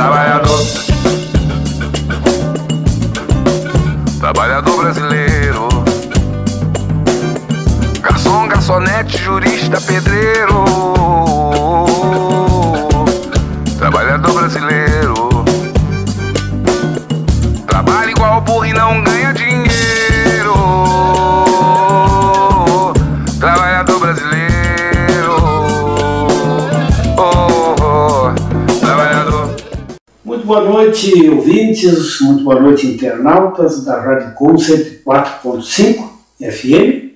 Trabalhador. Trabalhador brasileiro. Garçom, garçonete, jurista, pedreiro. Ouvintes, muito boa noite, internautas da Rádio Com 104.5 FM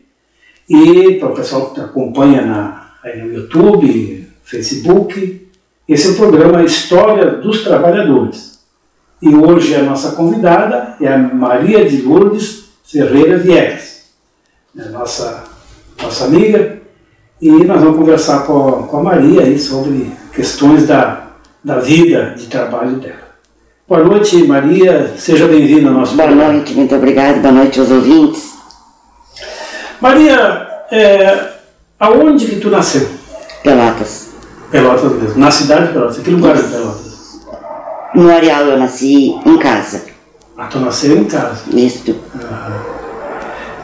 e para o pessoal que acompanha na, aí no YouTube, Facebook. Esse é o programa História dos Trabalhadores. E hoje a nossa convidada é a Maria de Lourdes Ferreira Viegas, é nossa, nossa amiga, e nós vamos conversar com a, com a Maria aí sobre questões da, da vida de trabalho dela. Boa noite, Maria, seja bem-vinda ao nosso Boa programa. noite, muito obrigada. Boa noite aos ouvintes. Maria, é, aonde que tu nasceu? Pelotas. Pelotas mesmo, na cidade de Pelotas, que lugar de Pelotas? No Areal eu nasci em casa. Ah, tu nasceu em casa. Isto,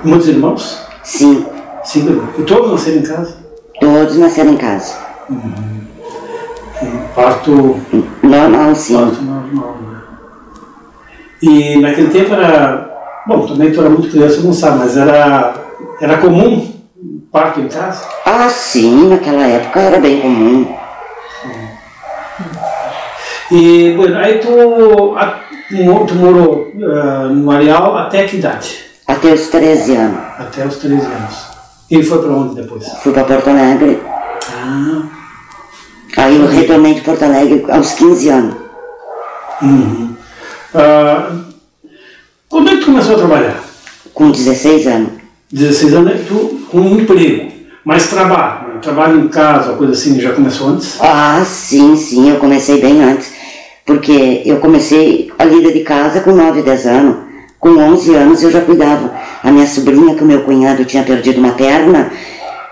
Muitos irmãos? Cinco irmãos. E todos nasceram em casa? Todos nasceram em casa. E parto, Normal, sim. parto normal, né? E naquele tempo era... Bom, também tu era muito criança, não sabe, mas era, era comum parto em casa? Ah, sim, naquela época era bem comum. E, bueno, aí tu, a- tu morou ah, no Areal até que idade? Até os 13 anos. Até os 13 anos. E foi para onde depois? Fui para Porto Alegre. Ah, Aí eu retornei de Porto Alegre aos 15 anos. uhum. Ah, quando é que tu começou a trabalhar? Com 16 anos. 16 anos, é tu com um emprego, mas trabalho, né? trabalho em casa, coisa assim, já começou antes? Ah, sim, sim, eu comecei bem antes. Porque eu comecei a lida de casa com 9, 10 anos. Com 11 anos eu já cuidava. A minha sobrinha, que o meu cunhado tinha perdido uma perna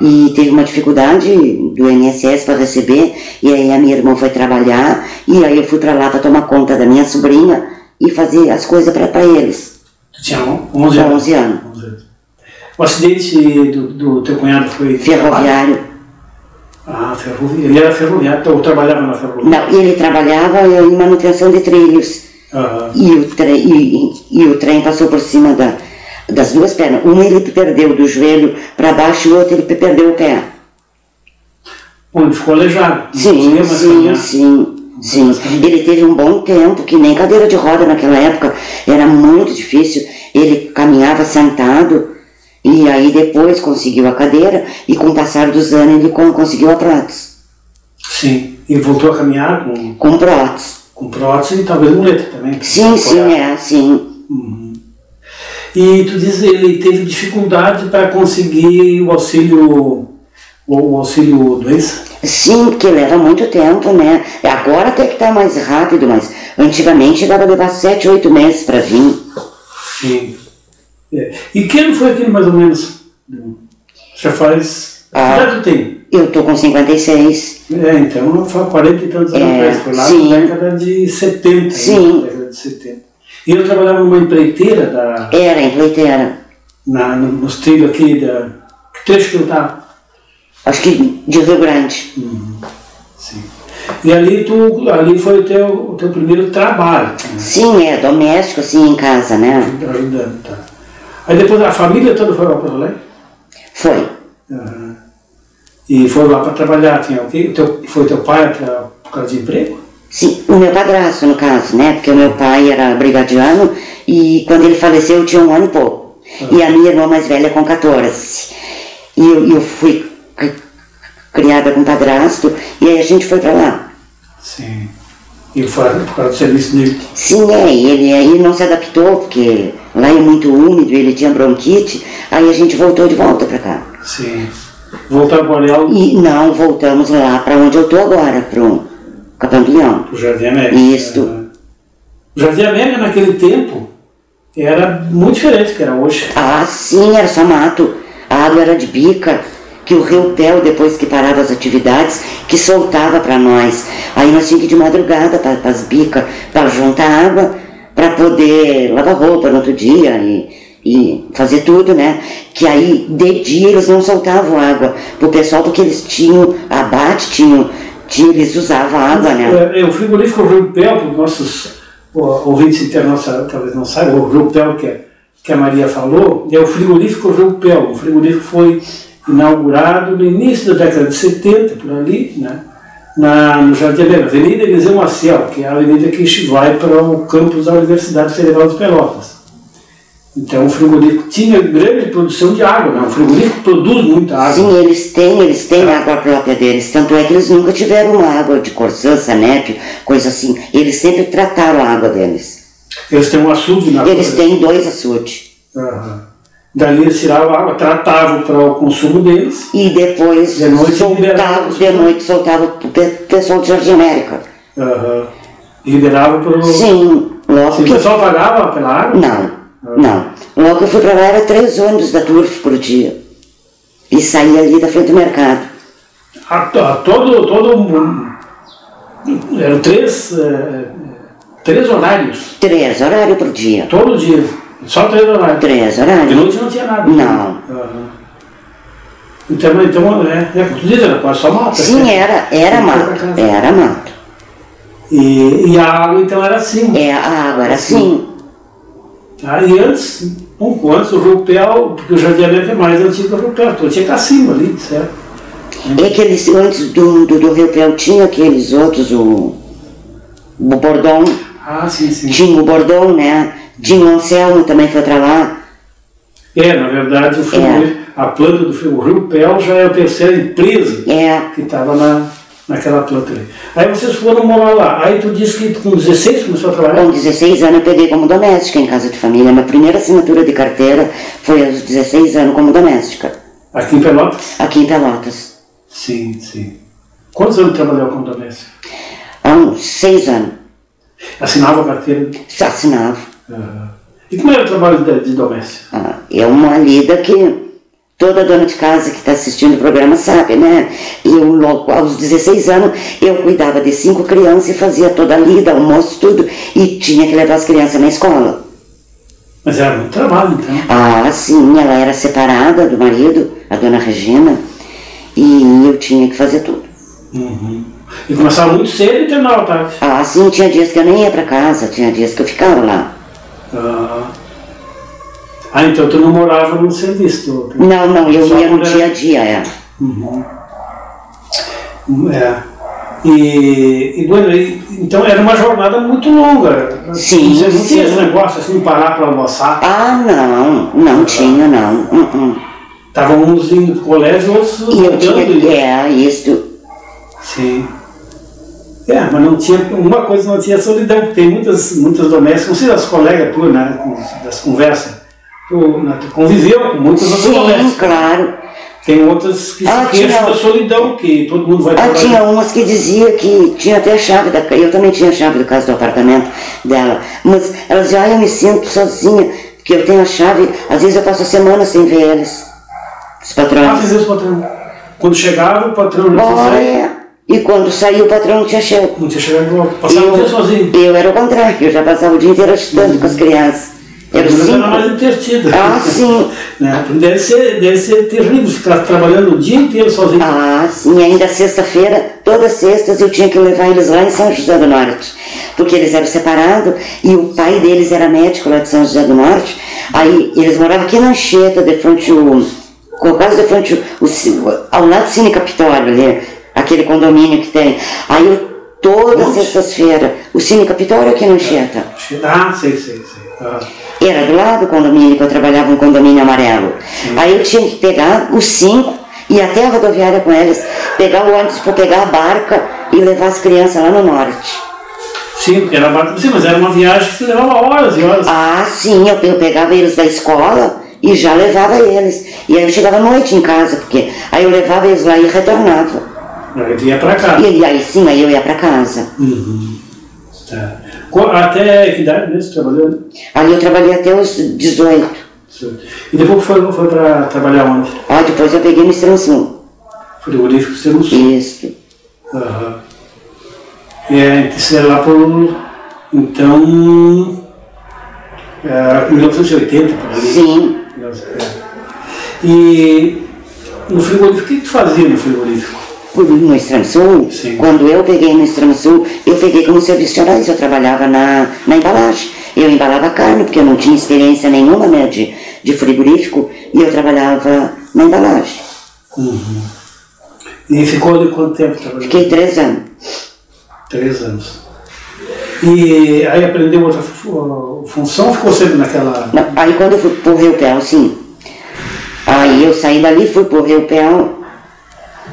e teve uma dificuldade do INSS para receber, e aí a minha irmã foi trabalhar, e aí eu fui para lá para tomar conta da minha sobrinha e fazer as coisas para eles. Tu tinha 11 anos? 11 anos. 11 anos. O acidente do, do teu cunhado foi... Ferroviário. Ah, ferroviário. Ele era ferroviário, ou trabalhava na ferrovia? Não, ele trabalhava em manutenção de trilhos. Ah, E o, trem, e, e- o trem passou por cima da, das duas pernas. Um ele perdeu do joelho para baixo e o outro ele perdeu o pé. bom, ele ficou aleijado. Sim, sim, sim, sim. Ele teve um bom tempo, que nem cadeira de roda naquela época. Era muito difícil. Ele caminhava sentado e aí depois conseguiu a cadeira e com o passar dos anos ele con- conseguiu a prótese. Sim, e voltou a caminhar com, Com prótese. com prótese e talvez muleta também. Sim, sim, é, sim. E tu diz que ele teve dificuldade para conseguir o auxílio, o, auxílio doença? Sim, porque leva muito tempo, né? Agora até que tá mais rápido, mas antigamente chegava a levar sete, oito meses para vir. Sim. É. E que ano foi aquele mais ou menos? Já faz. Ah. Tu tem? Eu tô com 56. É, então faz 40 e tantos anos É, atrás. Foi lá sim. na década de 70. Sim. Né? Década de 70. E eu trabalhava numa empreiteira da, Era em pleiteira. na, no- nos trilhos aqui da. Que trecho que eu estava? Acho que de Rio Grande. Sim. E ali, tu, ali foi o teu, o teu primeiro trabalho, né? Sim, é doméstico, assim, em casa, né? ajudando. Tá. Aí depois a família toda foi lá para Porto Alegre? Foi. Aham. E foi lá para trabalhar, tinha o quê? O teu, foi teu pai pra, por causa de emprego? Sim, o meu padrasto, no caso, né? Porque o meu pai era brigadiano e quando ele faleceu eu tinha um ano e pouco. E a minha irmã mais velha com 14. E eu, eu fui criada com padrasto e aí a gente foi pra lá. Sim. E foi por causa do serviço dele. Sim, é, ele aí não se adaptou, porque lá é muito úmido, ele tinha bronquite, aí a gente voltou de volta pra cá. Sim. Voltar para o Areal, E não voltamos lá pra onde eu tô agora, pro Leão. o Jardim América. Isto. Aham. O Jardim América naquele tempo era muito diferente do que era hoje. Ah, sim, era só mato. A água era de bica, que o Rio Pel, depois que parava as atividades, que soltava para nós. Aí nós tínhamos que ir de madrugada para as bicas, para juntar água, para poder lavar roupa no outro dia e, e fazer tudo, né? Que aí de dia eles não soltavam água pro pessoal porque eles tinham abate, tinham, tinham eles usavam água, né? É, é, o frigorífico Rio Pel, para os nossos ouvintes internos talvez não saibam, o Rio Pel que, é- que a Maria falou, é o frigorífico Rio Pel. O frigorífico foi inaugurado no início da década de 70, por ali, né? Na, no Jardim Helena, Avenida Eliseu Maciel, que é a avenida que vai para o campus da Universidade Federal de Pelotas. Então o frigorífico tinha grande produção de água, né? o frigorífico produz muita água. Sim, eles têm, eles têm água própria deles, tanto é que eles nunca tiveram água de Corsã, Sanep, coisa assim. Eles sempre trataram a água deles. Eles têm um açude na Eles têm dois açudes. Aham. Dali eles tiravam água, tratavam para o consumo deles. E depois De noite soltavam, de noite soltavam pro pe- pessoal do Jardim América. Aham. E liberavam para o. Sim, logo Se o que pessoal pagava pela água? Não, não. Logo que eu fui pra lá era três ônibus da Turf por dia. E saía ali da frente do mercado. A, a, todo, todo. Eram três, eh, três horários. Três horários por dia. Todo dia. Só três horários. Três De horários. noite não tinha nada. Não. Aham. Então, então é, é tu diz, era quase só mata. Sim, né? era, era mato. Era mato. E, e a água então era assim. É, a água era assim. Tá? E antes, um pouco antes, o Rio Pel, porque o Jardim é mais antigo que o Rio Pel, então tinha cacimbo ali, certo? É que eles, antes do, do, do Rio Pel tinha aqueles outros, o, o Bordão. Ah, sim, sim. Tinha o Bordão, né? Tinha o Anselmo também foi pra lá. É, na verdade, o, frigorífico- a planta do frigorífico, o Rio Pel já é a terceira empresa É, que estava na, naquela planta ali. Aí vocês foram morar lá. Aí tu disse que com 16 começou a trabalhar? Com 16 anos eu peguei como doméstica em casa de família. Minha primeira assinatura de carteira foi aos 16 anos como doméstica, Aqui em Pelotas? aqui em Pelotas. Sim, sim. Quantos anos trabalhou como doméstico? Há uns seis anos. Assinava a carteira? Assinava. E como era o trabalho de, de doméstico? Ah, é uma lida que toda dona de casa que está assistindo o programa sabe, né? Eu, logo aos 16 anos, eu cuidava de cinco crianças e fazia toda a lida, almoço, tudo. E tinha que levar as crianças na escola. Mas era muito trabalho, então. Ah, sim, ela era separada do marido, a dona Regina, e eu tinha que fazer tudo. Uhum. E começava muito cedo e terminava tarde. Ah, sim, tinha dias que eu nem ia para casa, tinha dias que eu ficava lá. Ah, ah, então tu não morava no serviço. Tu... Não, não, eu Só ia no era- dia a dia, é. É. E, e, bueno, e- então era uma jornada muito longa. Sim, Você não tinha esse negócio assim, parar para almoçar. Ah, não, não tinha, não. Uh -uh. Estavam uns indo pro colégio, outros E eu tinha, é, isso, Sim. É, mas não tinha, uma coisa não tinha solidão, porque tem muitas, muitas domésticas, não sei das colegas tuas, né, das conversas, tu, né, tu conviveu com muitas outras sim, domésticas. claro. Tem outras que Ah, se queixam da solidão, que todo mundo vai Ah, trabalhar. tinha umas que dizia que tinha até a chave da. Eu também tinha a chave da casa do apartamento dela. Mas elas diziam, ah, eu me sinto sozinha, porque eu tenho a chave, às vezes eu passo a semana sem ver eles. Os Ah, patrões. às vezes o patrão. Quando chegava, o patrão Olha, e quando saiu o patrão não tinha chego. não tinha chegado. Passava o dia sozinho. eu era o contrário, eu já passava o dia inteiro agitando com as crianças. Era Mas era mais cinco. entretido. Ah, sim. né? Deve ser, deve ser terrível ficar trabalhando o dia inteiro sozinho. Ah, sim, ainda sexta-feira, todas sextas eu tinha que levar eles lá em São José do Norte, porque eles eram separados e o pai deles era médico lá de São José do Norte. Aí eles moravam aqui na Anchieta, de frente o, quase de frente o, o ci- ao lado do Cine Capitólio ali, aquele condomínio que tem. Aí eu, todas Onde? sextas-feiras, o Cine Capitólio aqui na Anchieta. Ah, sei, sei, sei. Ah, Era do lado do condomínio, que eu trabalhava no condomínio amarelo. Aí eu tinha que pegar os cinco, ir até a rodoviária com eles, pegar o ônibus para pegar a barca e levar as crianças lá no norte. sim, porque era barco, sim, mas era uma viagem que se levava horas e horas. Ah, sim, eu, eu pegava eles da escola e já levava eles. E aí eu chegava à noite em casa, porque aí eu levava eles lá e retornava. Aí tu ia pra cá. E aí sim, aí eu ia para casa. Uhum. Tá. Até que idade mesmo trabalhando? Ali eu trabalhei até os 18. E depois foi, foi pra trabalhar onde? Ah, depois eu peguei no Estranção. Frigorífico Sul. Isso. Aham. É, isso é lá por. Então. É, 1980, por ali. Sim. É. E no frigorífico, o que tu fazia no frigorífico? No Extremo Sul, Sim. quando eu peguei no Extremo Sul, eu peguei como serviço de horários, eu trabalhava na, na embalagem. Eu embalava carne, porque eu não tinha experiência nenhuma né, de, de frigorífico, e eu trabalhava na embalagem. E ficou ali quanto tempo trabalhando? Fiquei três anos. Três anos. E aí aprendeu outra fu- função, ficou sempre naquela. Aí quando eu fui pro Rio Pel, sim. Aí eu saí dali, fui pro Rio Pel.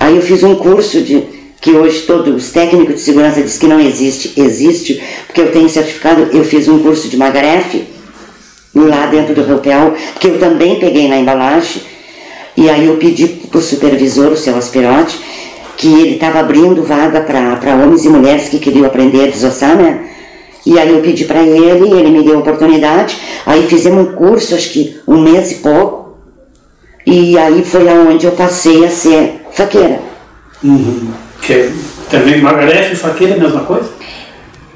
Aí eu fiz um curso de que hoje todos os técnicos de segurança dizem que não existe, existe, porque eu tenho certificado, eu fiz um curso de Magarefe lá dentro do Rio Pel, que eu também peguei na embalagem. E aí eu pedi pro supervisor, o seu Aspirote, que ele estava abrindo vaga para homens e mulheres que queriam aprender a desossar, né? E aí eu pedi para ele, ele me deu a oportunidade, aí fizemos um curso, acho que um mês e pouco, e aí foi aonde eu passei a ser faqueira. Uhum. Que é também Margarete e faqueira é a mesma coisa?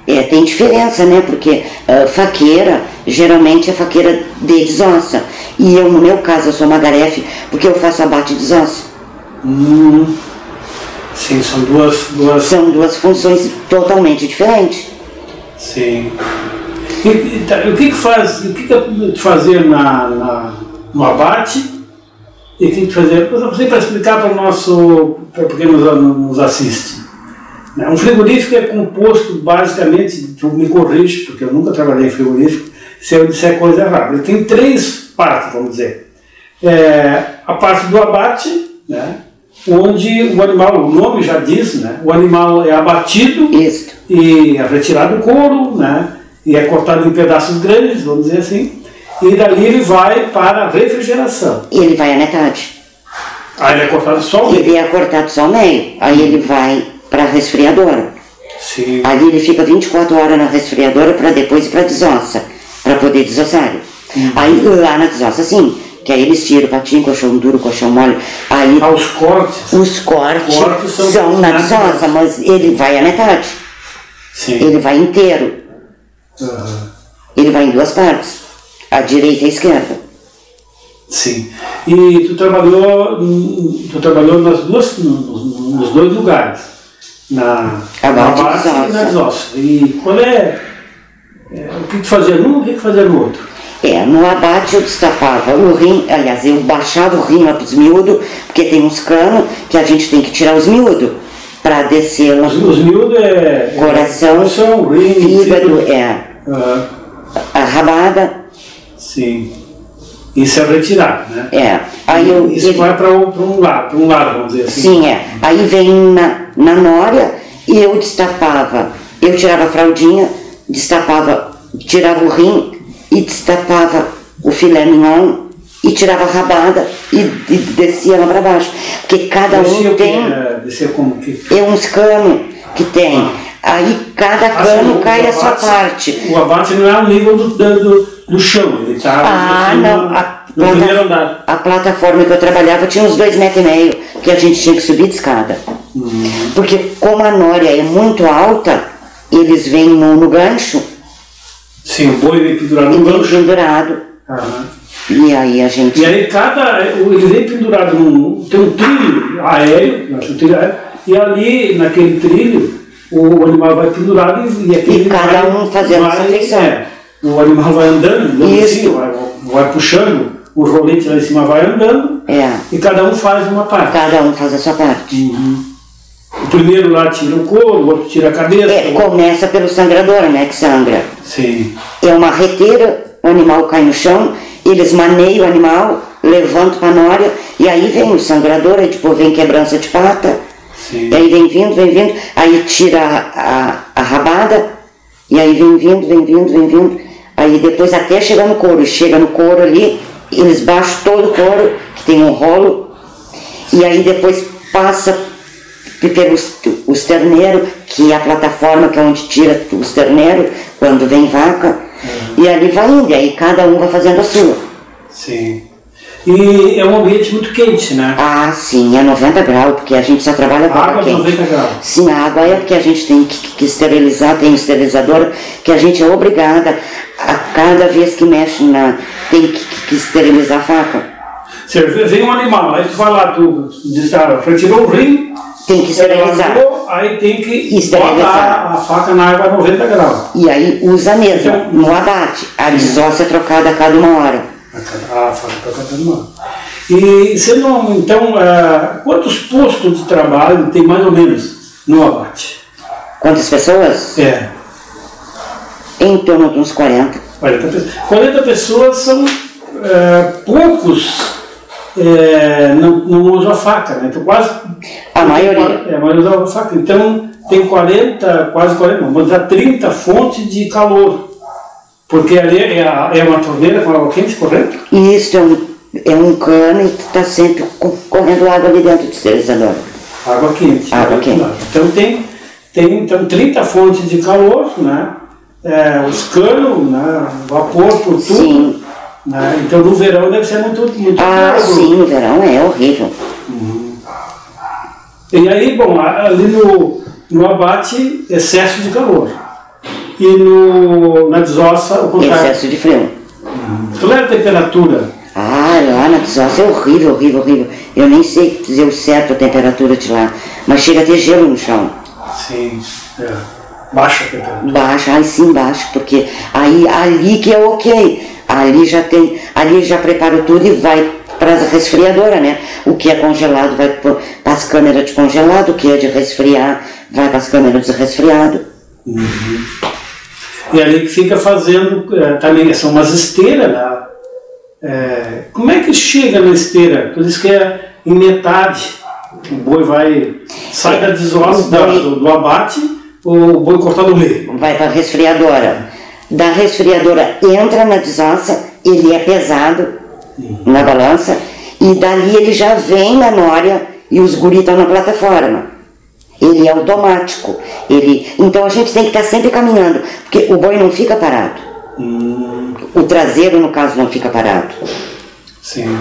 É, tem diferença, né? Porque ah, faqueira, geralmente é faqueira de desossa. E eu, no meu caso, eu sou magarefe, porque eu faço abate de desossa. Hum. Sim, são duas. duas São duas funções totalmente diferentes. sim. E, e tá, o que que faz, o que que tu fazia na, na, no abate e o que? Eu sei para explicar para o nosso, para quem nos, nos assiste. né? Um frigorífico é composto basicamente, me corrige, porque eu nunca trabalhei em frigorífico, se eu disser coisa errada. Ele tem três partes, vamos dizer. É, a parte do abate, né? onde o animal, o nome já diz, né? o animal é abatido Isso. e é retirado o couro, né? E é cortado em pedaços grandes, vamos dizer assim. E dali ele vai para a refrigeração. E ele vai à metade. Aí ele é cortado só o meio. Ele é cortado só ao meio. Aí ele vai para a resfriadora. Sim. Ali ele fica 24 horas na resfriadora para depois ir para desossa, para poder desossar. Aí lá na desossa, sim, que aí eles tiram patinho, colchão duro, colchão mole. Aí Aos cortes. os cortes, Cortes são são, na desossa, mas ele vai à metade. Sim. Ele vai inteiro. Aham. Ele vai em duas partes, a direita e a esquerda. Sim. E tu trabalhou, tu trabalhou nas duas, nos, nos dois lugares. Na, na Abate e base e na desossa. desossa. E qual é, é, O que tu fazia num, o que tu fazia no outro? É, no abate eu destapava o rim, aliás, eu baixava o rim lá pros miúdos, porque tem uns canos que a gente tem que tirar os miúdos para descer lá. Os, os miúdos é. Coração, coração rim, fígado, é, Ah, a rabada, sim. Isso é retirado, né? é. Aí eu, Isso ele- vai para um, pra um lado, para um lado, vamos dizer assim. Sim, é. Aí vem na, na nória e eu destapava, eu tirava a fraldinha, destapava, tirava o rim e destapava o filé mignon e tirava a rabada e, e descia lá para baixo. Porque cada Descia um tem É, descia como que. é uns canos que tem. Aí cada cano Assim, cai o a sua abate- parte. O abate não é o nível do, do, do chão, ele está Ah, não. A, no plata- primeiro andar. a plataforma que eu trabalhava tinha uns dois metros e meio, que a gente tinha que subir de escada. Uhum. Porque como a nória é muito alta, eles vêm no, no gancho Sim, o boi vem pendurado no gancho. pendurado. Aham. E aí a gente. E aí cada. Ele vem pendurado num. Tem um trilho aéreo, acho um trilho aéreo, e ali naquele trilho o animal vai pendurado e, e E cada um fazendo vai, essa feição. é, o animal vai andando, Isso. vai, vai puxando, o rolete lá em cima vai andando É, e cada um faz uma parte. cada um faz a sua parte. O primeiro lá tira o couro, o outro tira a cabeça. É, começa pelo sangrador, né? Que sangra. Sim. É uma reteira, o animal cai no chão, eles maneiam o animal, levantam a nória, e aí vem o sangrador, aí tipo vem quebrança de pata, Sim. e aí vem vindo, vem vindo, aí tira a, a, a rabada, e aí vem vindo, vem vindo, vem vindo, aí depois até chegar no couro, chega no couro ali, eles baixam todo o couro, que tem um rolo, e aí depois passa pelos os terneiros, que é a plataforma que é onde tira os terneiros, quando vem vaca, e ali vai indo, e aí cada um vai fazendo a sua. Sim. E é um ambiente muito quente, né? Ah, sim, é 90 graus, porque a gente só trabalha com Água água quente. 90 graus. Sim, a água é porque a gente tem que, que esterilizar, tem um esterilizador, que a gente é obrigada a cada vez que mexe na. tem que, que esterilizar a faca. Você vem um animal, aí tu vai lá, tu diz, ah, retirou o rim, Tem que esterilizar. aí tem que Esterilizar. a faca na água a 90 graus. E aí usa mesmo, Então- no abate. A desóssea é trocada a cada uma hora. A faca para cada animal. E você não, então, ah, quantos postos de trabalho tem mais ou menos no abate? Quantas pessoas? É, Em torno de uns 40. 40 pessoas. 40 pessoas são é, poucos é, não, não usam a faca, né? Então quase. A maioria. É, a maioria usa a faca. Então tem 40, quase 40, não, vamos dizer 30 fontes de calor. Porque ali é, a- é uma torneira com água quente, correto? E isso é um, é um cano e está sempre co- correndo água ali dentro do esterilizador. Água quente. Água quente. Então tem, tem então, 30 fontes de calor, né? É, os canos, né? vapor por tudo. Sim. Né? Então no verão deve ser muito, muito Ah, calor. sim, no verão é horrível. E aí, bom, ali no, no abate, excesso de calor. E no, na desossa, o contrário. Excesso de frio. Qual é a temperatura? Ah, lá na desóssea é horrível, horrível, horrível. Eu nem sei dizer o certo a temperatura de lá. Mas chega a ter gelo no chão. Sim, é. Baixa a temperatura. Baixa, aí sim baixa, porque aí ali que é ok. Ali já tem, ali já prepara tudo e vai para as resfriadoras, né? O que é congelado vai para as câmeras de congelado, o que é de resfriar vai para as câmeras de resfriado. E ali que fica fazendo, é, também são umas esteiras lá. É, como é que chega na esteira? Tu diz que é em metade. O boi vai, sai da desossa, boi- do, do abate, o boi cortado no meio. Vai para a resfriadora. Da resfriadora entra na desossa, ele é pesado na balança, e dali ele já vem na nória e os guris estão na plataforma. Ele é automático. Ele, então a gente tem que estar sempre caminhando, porque o boi não fica parado. O traseiro, no caso, não fica parado. Sim.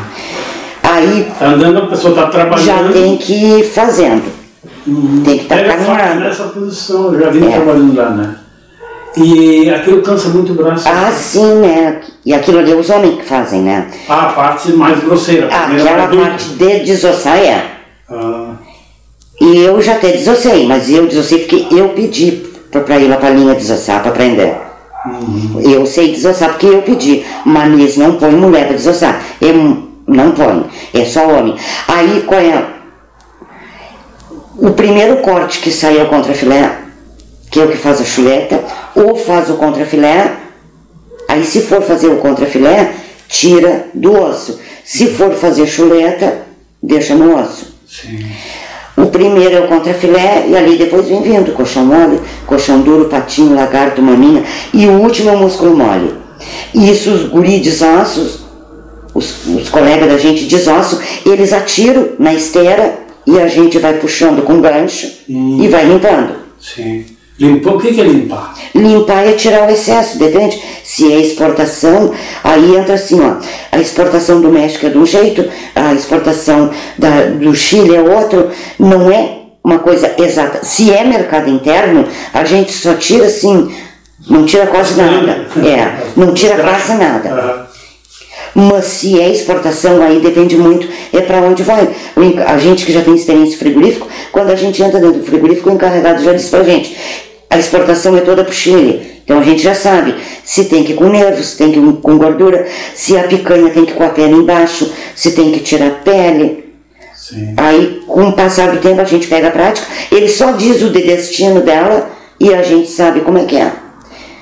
Aí Tá andando, a pessoa está já trabalhando. tem que ir fazendo. Tem que estar Pega faca caminhando. nessa posição, eu já vi É. trabalhando lá, né? E aquilo cansa muito o braço. Ah, sim, né? E aquilo ali é os homens que fazem, né? Ah, a parte mais grosseira. Aquela parte de desossar é. Ah, E eu já até desossei, mas eu desossei porque eu pedi para ir lá para a linha desossar, para aprender. Eu sei desossar porque eu pedi, mas não põem mulher para desossar. Eu não põe, é só homem. Aí qual é? O primeiro corte que saiu contra filé, que é o que faz a chuleta, ou faz o contra filé, aí se for fazer o contra filé, tira do osso. Se for fazer chuleta, deixa no osso. sim. O primeiro é o contrafilé e ali depois vem vindo colchão mole, colchão duro, patinho, lagarto, maminha e o último é o músculo mole. Isso os guri desossos, os, os colegas da gente desosso, eles atiram na esteira e a gente vai puxando com gancho e vai limpando. Sim. Limpar, o que é limpar? Limpar é tirar o excesso, depende. Se é exportação, aí entra assim, ó. A exportação do México é de um jeito, a exportação da, do Chile é outro. Não é uma coisa exata. Se é mercado interno, a gente só tira assim, não tira quase nada. É, não tira quase nada. Mas se é exportação, aí depende muito, é para onde vai. A gente que já tem experiência frigorífico, quando a gente entra dentro do frigorífico, o encarregado já diz pra gente, a exportação é toda pro Chile. Então a gente já sabe se tem que ir com nervo, se tem que ir com gordura, se a picanha tem que ir com a pele embaixo, se tem que tirar a pele. sim. Aí, com o passar do tempo, a gente pega a prática, ele só diz o de destino dela e a gente sabe como é que é.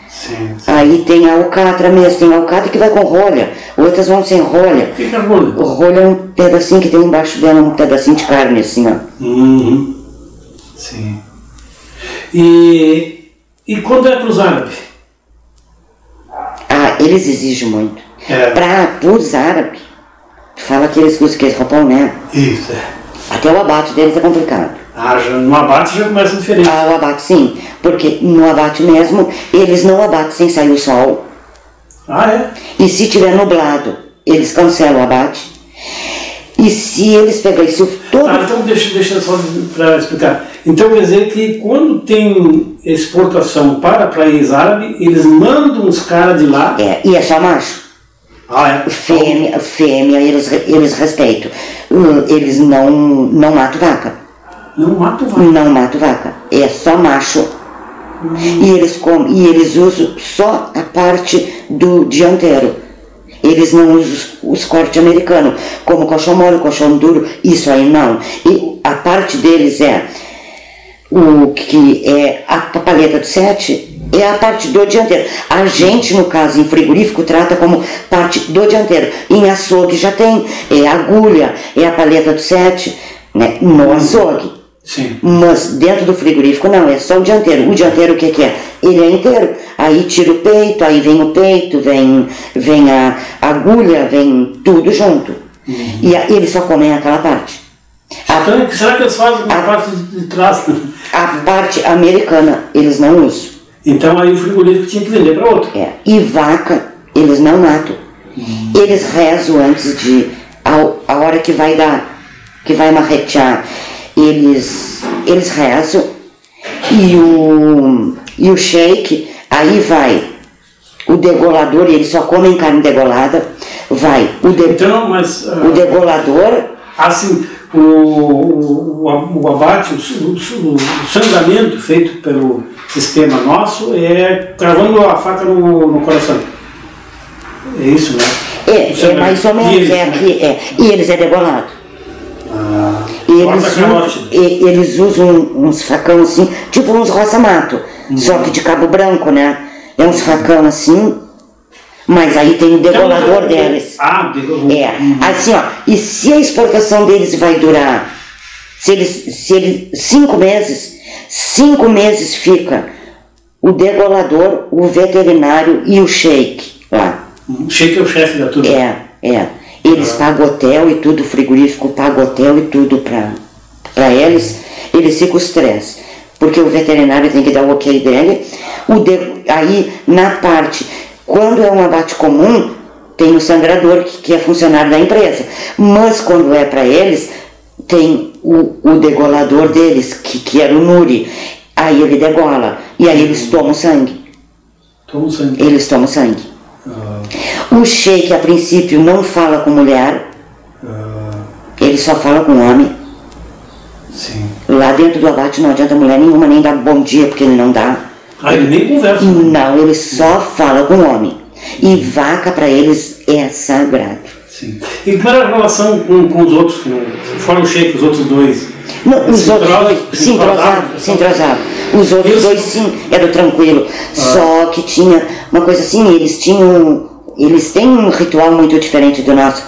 Sim. Aí tem a alcatra mesmo, tem a alcatra que vai com rolha, outras vão sem rolha. O que é rolha? O rolho é um pedacinho que tem embaixo dela, um pedacinho de carne assim, ó. Uhum. Sim. E, e quando é para os árabes? Ah, eles exigem muito. É. Para os árabes, fala que eles usam aquele roupão, né? Isso, é. Até o abate deles é complicado. Ah, já, no abate já começa diferente. Ah, o abate sim, porque no abate mesmo, eles não abatem sem sair o sol. Ah, é? E se tiver nublado, eles cancelam o abate. E se eles pegarem isso todo. Ah, então deixa, deixa só para explicar. Então quer dizer que quando tem exportação para país árabe, eles mandam os caras de lá. É, e é só macho. Ah, é? Fêmea, fêmea eles, eles respeitam. Uh, Eles não, não matam vaca. Não matam vaca. Não matam vaca. É só macho. E eles comem, e eles usam só a parte do dianteiro. Eles não usam os, cortes americanos, como colchão mole, colchão duro, isso aí não. E a parte deles é o que é a paleta do sete é a parte do dianteiro. A gente, no caso, em frigorífico, trata como parte do dianteiro. Em açougue já tem, é agulha, é a paleta do sete, né? no açougue. Sim. Mas dentro do frigorífico não, é só o dianteiro. O dianteiro o que, que é? Ele é inteiro. Aí tira o peito, aí vem o peito, vem, vem a agulha, vem tudo junto. E a, eles só comem aquela parte. A, Então, será que eles fazem com a parte de trás? a parte americana eles não usam. Então aí o frigorífico tinha que vender para outro. É. E vaca, eles não matam. Eles rezam antes de. A, a hora que vai dar, que vai marretear, eles, eles rezam. E o, e o shake, aí vai o degolador, e eles só comem carne degolada. Vai o, de, Então, mas ah, o degolador, assim, o, o, o- abate, o, o, sangramento feito pelo sistema nosso é cravando a faca no, no coração. É isso, né? é, é mais ou E menos, eles, é né? aqui, é. E eles é degolado. Ah, E eles, carote. e- eles usam uns facão assim, tipo uns roça-mato, só que de cabo branco, né? É uns facão assim, mas aí tem o degolador Então, deles. Ah, degolou. É, assim ó, e se a exportação deles vai durar, se eles, se eles, cinco meses, cinco meses fica o degolador, o veterinário e o shake lá. O Sheik é o chefe da turma. É, é. Eles pagam hotel e tudo, o frigorífico paga hotel e tudo pra eles. Eles ficam os três. Porque o veterinário tem que dar o ok dele. O de, aí, na parte, quando é um abate comum, tem o sangrador que, que é funcionário da empresa. Mas quando é para eles, tem o, o degolador deles, que, que era o Nuri. Aí ele degola. E aí eles tomam sangue. Toma o sangue. Eles tomam sangue. O sheik, a princípio, não fala com mulher, ele só fala com homem. sim. Lá dentro do abate não adianta mulher nenhuma nem dar bom dia, porque ele não dá. Ah, ele nem conversa. Não, ele só fala com homem. E vaca para eles é sagrado. Sim. E como era a relação com, com os outros, fora o Sheik, os outros dois? Não, os outros dois se entrosavam, se entrosavam. Os outros dois sim, eram tranquilo. Só que tinha uma coisa assim, eles tinham. Eles têm um ritual muito diferente do nosso.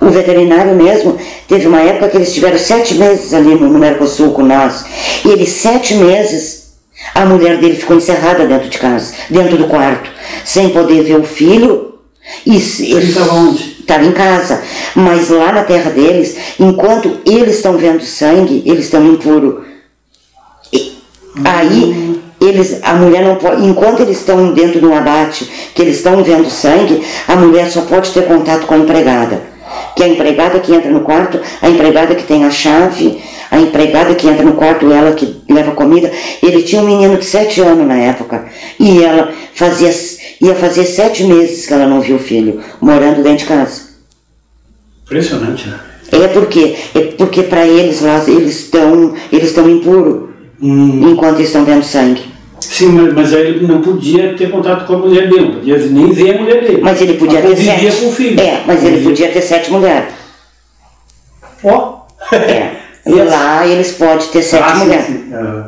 O veterinário mesmo, teve uma época que eles tiveram sete meses ali no, no Mercosul com nós. E eles, sete meses, a mulher dele ficou encerrada dentro de casa, dentro do quarto, sem poder ver o filho. E Ele estava onde? estava em casa, mas lá na terra deles, enquanto eles estão vendo sangue, eles estão impuros. Aí eles, a mulher não pode, enquanto eles estão dentro de um abate, que eles estão vendo sangue, a mulher só pode ter contato com a empregada. Que é a empregada que entra no quarto, a empregada que tem a chave, a empregada que entra no quarto, ela que leva comida. Ele tinha um menino de sete anos na época, e ela fazia, ia fazer sete meses que ela não viu o filho, morando dentro de casa. Impressionante, né? É porque é porque para eles lá eles estão eles estão impuros Hum, enquanto estão vendo sangue. sim, mas, mas ele não podia ter contato com a mulher dele, não podia nem ver a mulher dele. Mas ele podia ter convivia sete. com o filho. É, mas ele podia ter sete mulheres. Ó. É. E lá eles podem ter sete ah, sim, mulheres. sim. Ah,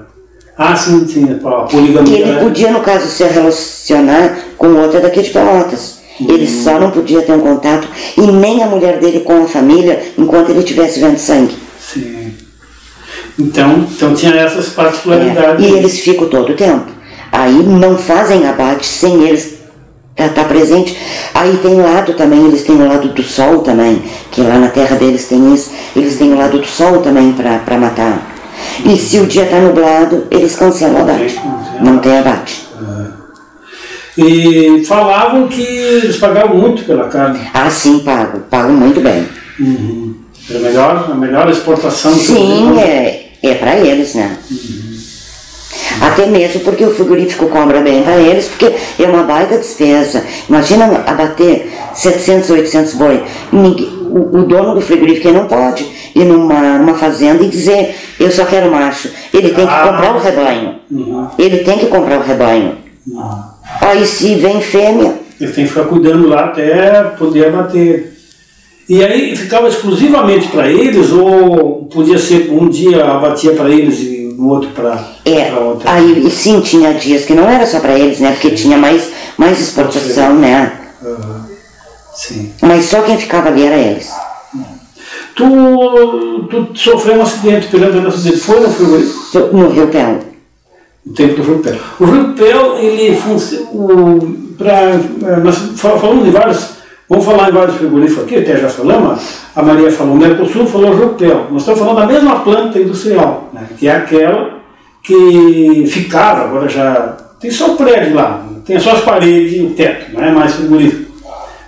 Ah, sim, sim, a poligamia. E ele né? podia, no caso, se relacionar com outra daqui de Pelotas. Ele Uhum. só não podia ter um contato, e nem a mulher dele com a família, enquanto ele estivesse vendo sangue. Sim. Então, então tinha essas É, particularidades. E eles ficam todo o tempo. Aí não fazem abate sem eles estar tá, presente. Aí tem lado também, eles têm o lado do sol também, que lá na terra deles tem isso. Eles têm o lado do sol também para matar. E se o dia está nublado, eles cancelam o abate. Não tem abate. E falavam que eles pagavam muito pela carne. Ah, sim, pago. Pago muito bem. Uhum. É a melhor, a melhor exportação. Sim, é, é para eles, né? Até mesmo porque o frigorífico cobra bem para eles, porque é uma baita despesa. Imagina abater 700, 800 boi. O, dono do frigorífico não pode ir numa, numa fazenda e dizer eu só quero macho. Ele tem que Ah. comprar o rebanho. Uhum. Ele tem que comprar o rebanho. Aí se vem fêmea, Ele tem que ficar cuidando lá até poder abater. E aí ficava exclusivamente para eles ou podia ser um dia abatia para eles e no outro para É, outra? aí e sim, tinha dias que não era só para eles, né? Porque tinha mais, mais exportação, né? Aham. Sim. Mas só quem ficava ali era eles. Tu, tu sofreu um acidente pegando um acidente. Foi ou não foi? No Rio Pel. O tempo do Rio Pel. O Rio Pel, ele funciona. Fa- falamos de vários. Vamos falar em vários frigoríficos aqui, até já falamos. A Maria falou Mercosul, falou Rio Pel. Nós estamos falando da mesma planta industrial, né, que é aquela que ficava, agora já. Tem só o prédio lá, tem só as paredes e o teto, não é mais frigorífico.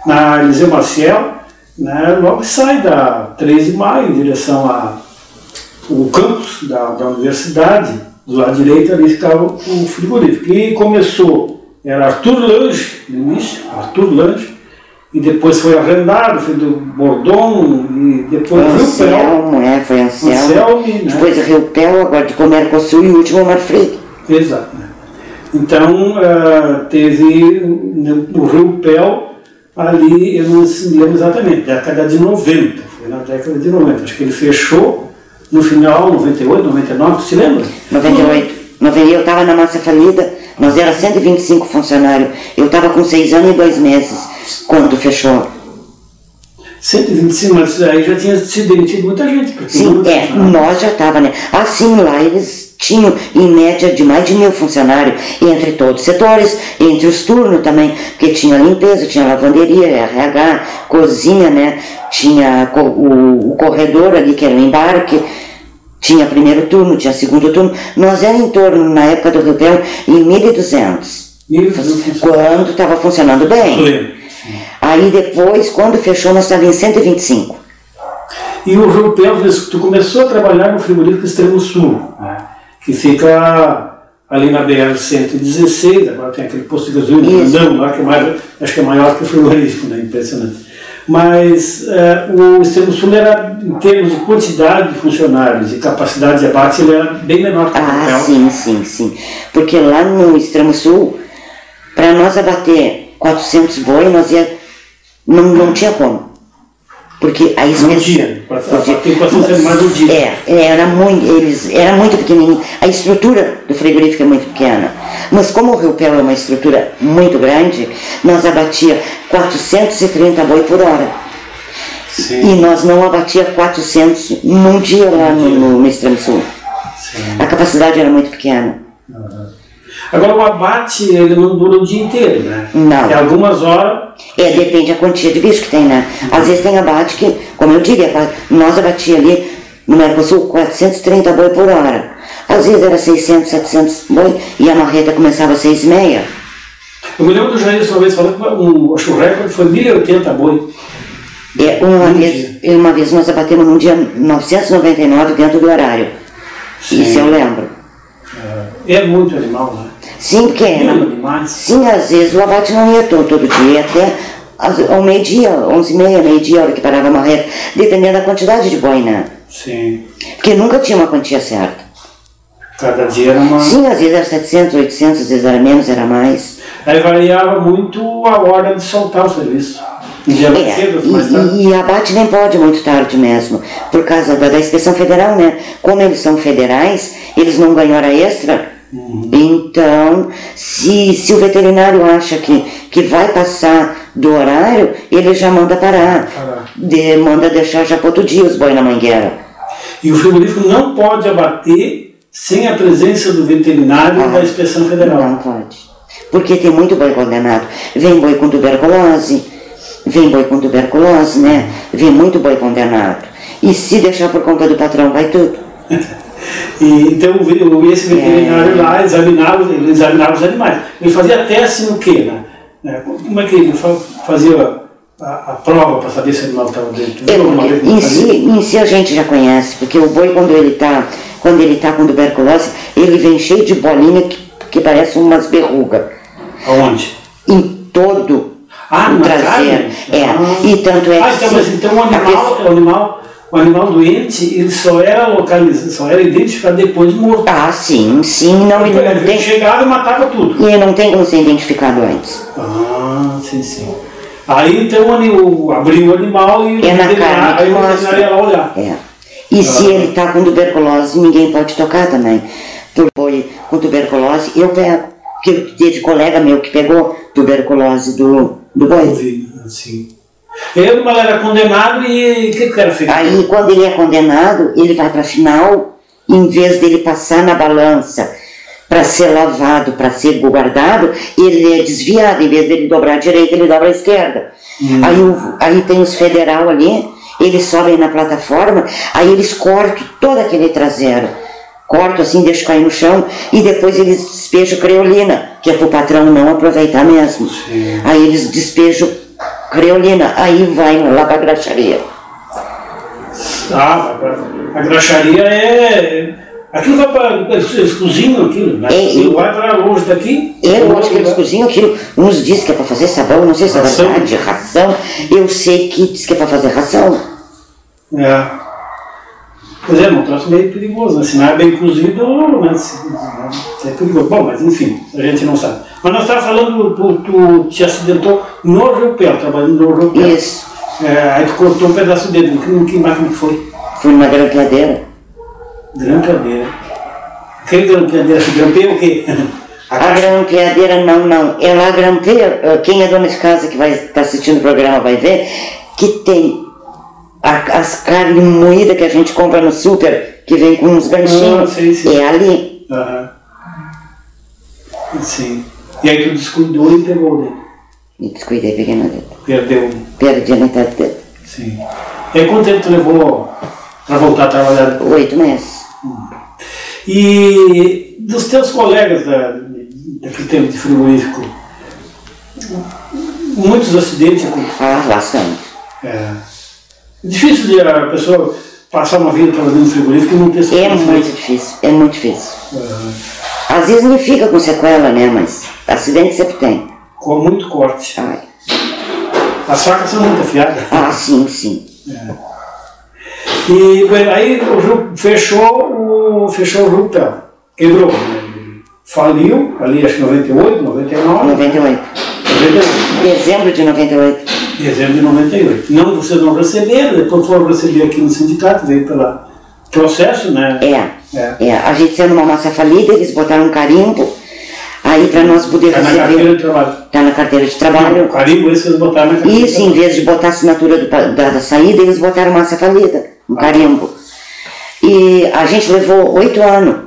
Na Eliseu Maciel, né, logo sai da 13 de maio em direção a o campus da, da universidade, do lado direito ali ficava o frigorífico. E começou, era Arthur Lange no início, Arthur Lange, e depois foi arrendado, foi do Bordon, e depois Rio Pel, Anselmo, é, foi Anselmo. Anselmo, né? Depois o Rio Pel, agora de Mercosul e o último o Marfrig. Exato. né? Então, ah, teve no, no Rio Pel, ali, eu não lembro exatamente, década de 90, foi na década de 90, acho que ele fechou no final, 98, 99, se lembra? 98. 90, eu estava na massa falida, nós era 125 funcionários. Eu estava com seis anos e dois meses quando fechou. 125, mas aí já tinha sido demitido muita gente. Sim, é, nós já estava, né? Assim, lá eles tinham em média de mais de mil funcionários, entre todos os setores, entre os turnos também, porque tinha limpeza, tinha lavanderia, RH, cozinha, né? Tinha o, o corredor ali, que era o embarque, tinha primeiro turno, tinha segundo turno. Nós era em torno, na época do Rio Pel, em 1.200. Mil funcionários. Quando estava funcionando bem. Aí depois, quando fechou, nós estávamos em 125. E o Rio Pel, tu começou a trabalhar no frigorífico Extremo Sul, né? que fica ali na BR-116, agora tem aquele posto de gasolina grandão lá, que é mais, acho que é maior que o frigorífico, né? impressionante. Mas eh, o Extremo Sul era, em termos de quantidade de funcionários e capacidade de abate, ele era bem menor que o Ah, sim, sim, sim. Porque lá no extremo sul, para nós abater 400 boi, nós ia, não, não tinha como. Porque a Não tinha, tem 400 animais no dia. É, era muito, eles, era muito pequenininho. A estrutura do frigorífico é muito pequena. Mas como o Rio Pel é uma estrutura muito grande, nós abatia 430 boi por hora. Sim, E nós não abatia 400 num dia lá no, no, no extremo sul. sim. A capacidade era muito pequena. Agora o abate ele não dura o dia inteiro, né? Não. É algumas horas. É, depende da quantia de bicho que tem, né? Às vezes tem abate que, como eu diria, qua- nós abatia ali no Mercosul 430 boi por hora. Às vezes era 600, 700 boi e a marreta começava às 6 e meia. Eu me lembro do Jair uma vez falando que um, acho que o recorde foi 1080 boi. É, uma, Num vez, uma vez nós abatemos num dia 999 dentro do horário. Isso eu lembro. É muito animal, né? Sim, porque animais. Sim, às vezes o abate não ia todo, todo dia, ia até ao meio-dia, 11 e meia, meio-dia, a hora que parava a marreta, dependendo da quantidade de boi, né? Sim. Porque nunca tinha uma quantia certa. Cada dia era uma. Sim, às vezes era 700, 800, às vezes era menos, era mais. Aí variava muito a hora de soltar o serviço. Dia mais É, cedo, e, e abate nem pode muito tarde mesmo, por causa da, da inspeção federal, né? Como eles são federais, eles não ganham hora extra. Uhum. Então, se, se o veterinário acha que, que vai passar do horário, ele já manda parar. Parar. De, manda deixar já para outro dia os boi na mangueira. E o frigorífico não pode abater sem a presença do veterinário Ah, da inspeção federal. Não pode. Porque tem muito boi condenado. Vem boi com tuberculose, vem boi com tuberculose, né? Vem muito boi condenado. E se deixar por conta do patrão, vai tudo. E, então esse veterinário É. lá examinava, examinava os animais. Ele fazia teste no quê? Né? Né, Como é que ele fa- fazia a, a prova para saber se o animal estava dentro? É, em, si, em si a gente já conhece, porque o boi quando ele está quando ele tá com tuberculose, ele vem cheio de bolinha que, que parece umas verrugas. Aonde? Em todo Ah, na traseiro. É. Ah. E tanto é Ah, que então, mas então o animal, pessoa- o animal, o animal doente, ele só era localizado, só era identificado depois de morto. Ah, sim, sim, não, ele Ele não tem. chegava e matava tudo. E não tem como ser identificado antes. Ah, sim, sim. Aí então o, abriu o animal e É na carne que aí o mostra. veterinário ia lá olhar. É. E se ele está com tuberculose, ninguém pode tocar também. Boi com tuberculose, eu pego. Porque teve colega meu que pegou tuberculose do, do Eu boi. vi, assim. E aí o animal era condenado e o que, que era feito? Aí, quando ele é condenado, ele vai para a final, em vez dele passar na balança para ser lavado, para ser guardado, ele é desviado. Em vez dele dobrar a direita, ele dobra a esquerda. Aí, o- aí tem os federal ali, eles sobem na plataforma, aí eles cortam todo aquele traseiro. Cortam assim, deixam cair no chão e depois eles despejam creolina, que é para o patrão não aproveitar mesmo. Sim. Aí eles despejam creolina, aí vai lá para a graxaria. Ah, a graxaria é. Aquilo vai para. Eles cozinham aquilo, né? É, Aquilo vai para longe daqui. Eu acho que eles cozinham aquilo. Uns dizem que é para fazer sabão, não sei se é Ração. verdade, ração. Eu sei que diz que é para fazer ração. É. Pois é, um troço meio perigoso, né? Se não é bem cozido, né? Se- né? É perigoso. Bom, mas enfim, a gente não sabe. Mas nós estávamos falando, tu, tu te acidentou no Reupel, trabalhando no Reupel. Isso. É, aí tu cortou um pedaço do dedo. Que, que máquina que foi? Fui numa grampeadeira. Grampeadeira. Que grampeadeira? Grampeia o quê? A A grampeadeira não, não. Ela grampeia, eh, quem é dona de casa que vai estar assistindo o programa vai ver, que tem a- as carnes moídas que a gente compra no super, que vem com uns ganchinhos. Ah. É ali. Aham. Sim. E aí tu descuidou e pegou o dedo. Me descuidei, peguei no dedo. Perdeu. Perdi a metade do dedo. Sim. E aí quanto tempo tu levou para voltar a trabalhar? Oito meses. E dos teus colegas da, daquele tempo de frigorífico, muitos acidentes. Ah, bastante. É difícil de a pessoa passar uma vida trabalhando no frigorífico e não ter É muito difícil, é muito difícil. É, Às vezes não fica com sequela, né? Mas acidente sempre tem. com muito corte. Ai. As facas são muito afiadas. Ah, sim, sim. E bem, aí o Ju fechou o, fechou o Rupel, quebrou. Faliu, ali acho que 98, 99, 98. 98. Dezembro de 98. Dezembro de 98. Não, vocês não receberam, depois foram receber aqui no sindicato, veio pelo processo, né? É. É. É. A gente sendo uma massa falida, eles botaram um carimbo. Aí para nós poder Tá na carteira receber. de trabalho. Tá na carteira de trabalho. O carimbo esse eles botaram na carteira Isso, em vez de botar a assinatura do da, da saída, eles botaram massa falida, um carimbo. E a gente levou oito anos.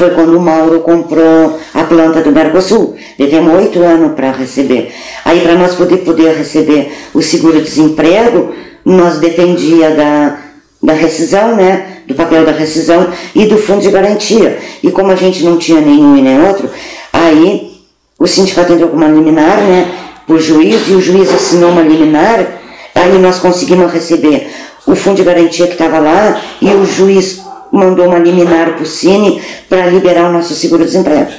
Foi quando o Mauro comprou a planta do Mercosul. Levamos oito anos para receber. Aí, para nós poder, poder receber o seguro-desemprego, nós dependia da, da rescisão, né? Do papel da rescisão e do fundo de garantia. E como a gente não tinha nenhum e nem outro, aí o sindicato entrou com uma liminar, né? Por juiz, e o juiz assinou uma liminar, aí nós conseguimos receber o fundo de garantia que estava lá, e o juiz mandou uma liminar para o Cine para liberar o nosso seguro-desemprego.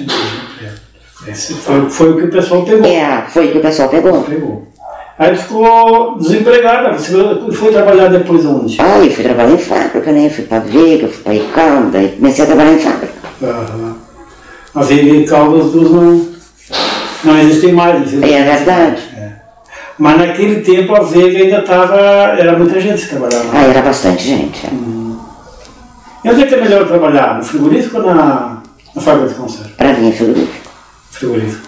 Esse foi, foi o que o pessoal pegou. É, foi o que o pessoal pegou. Pegou. Aí ficou desempregada. Foi trabalhar depois onde? Ah, eu fui trabalhar em fábrica, né? Eu fui para Veiga, fui para Icão, daí comecei a trabalhar em fábrica. Aham. A Veiga e Caldas dos não, não existem mais. né? É verdade. Mas naquele tempo a Veiga ainda estava. Era muita gente que trabalhava. Ah, era bastante gente. é. E onde é que é melhor trabalhar? No frigorífico ou na, na fábrica de conserva? Para mim, frigorífico. Frigorífico.